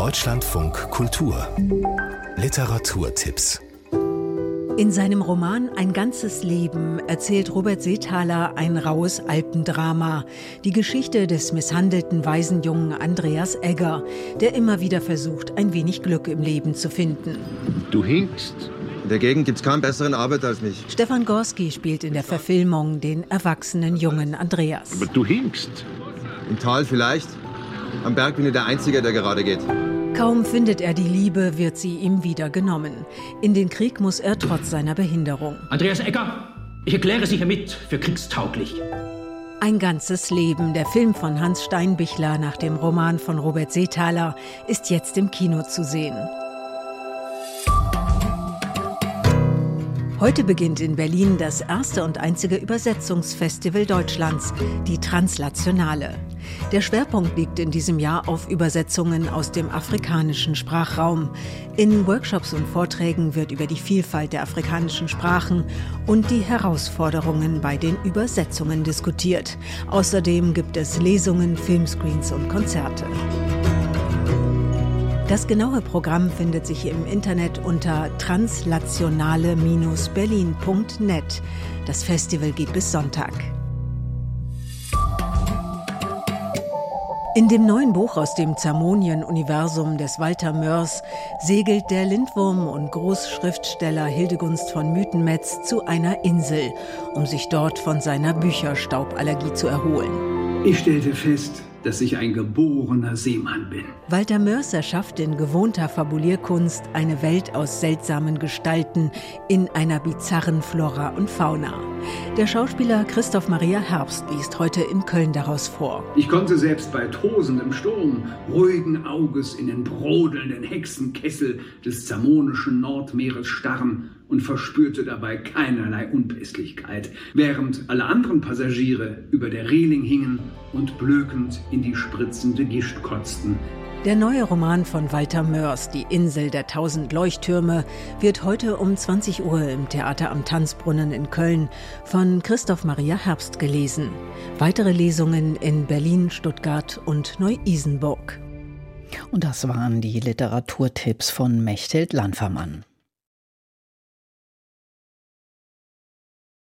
Deutschlandfunk Kultur Literaturtipps in seinem Roman Ein ganzes Leben erzählt Robert Seethaler ein raues Alpendrama. Die Geschichte des misshandelten Waisenjungen Andreas Egger, der immer wieder versucht, ein wenig Glück im Leben zu finden. Du hinkst. In der Gegend gibt es keinen besseren Arbeiter als mich. Stefan Gorski spielt in der Verfilmung den erwachsenen jungen Andreas. Aber du hinkst. Im Tal vielleicht. Am Berg bin ich der Einzige, der gerade geht. Kaum findet er die Liebe, wird sie ihm wieder genommen. In den Krieg muss er trotz seiner Behinderung. Andreas Egger, ich erkläre Sie hiermit für kriegstauglich. Ein ganzes Leben, der Film von Hans Steinbichler nach dem Roman von Robert Seethaler, ist jetzt im Kino zu sehen. Heute beginnt in Berlin das erste und einzige Übersetzungsfestival Deutschlands, die Translationale. Der Schwerpunkt liegt in diesem Jahr auf Übersetzungen aus dem afrikanischen Sprachraum. In Workshops und Vorträgen wird über die Vielfalt der afrikanischen Sprachen und die Herausforderungen bei den Übersetzungen diskutiert. Außerdem gibt es Lesungen, Filmscreens und Konzerte. Das genaue Programm findet sich im Internet unter translationale-berlin.net. Das Festival geht bis Sonntag. In dem neuen Buch aus dem Zamonien-Universum des Walter Mörs segelt der Lindwurm und Großschriftsteller Hildegunst von Mythenmetz zu einer Insel, um sich dort von seiner Bücherstauballergie zu erholen. Ich stellte fest, dass ich ein geborener Seemann bin. Walter Mörs erschafft in gewohnter Fabulierkunst eine Welt aus seltsamen Gestalten in einer bizarren Flora und Fauna. Der Schauspieler Christoph Maria Herbst liest heute in Köln daraus vor. Ich konnte selbst bei tosendem Sturm ruhigen Auges in den brodelnden Hexenkessel des zamonischen Nordmeeres starren und verspürte dabei keinerlei Unpässlichkeit, während alle anderen Passagiere über der Reling hingen und blökend in die spritzende Gischt kotzten, der neue Roman von Walter Mörs, Die Insel der tausend Leuchttürme, wird heute um 20 Uhr im Theater am Tanzbrunnen in Köln von Christoph Maria Herbst gelesen. Weitere Lesungen in Berlin, Stuttgart und Neu-Isenburg. Und das waren die Literaturtipps von Mechthild Landfermann.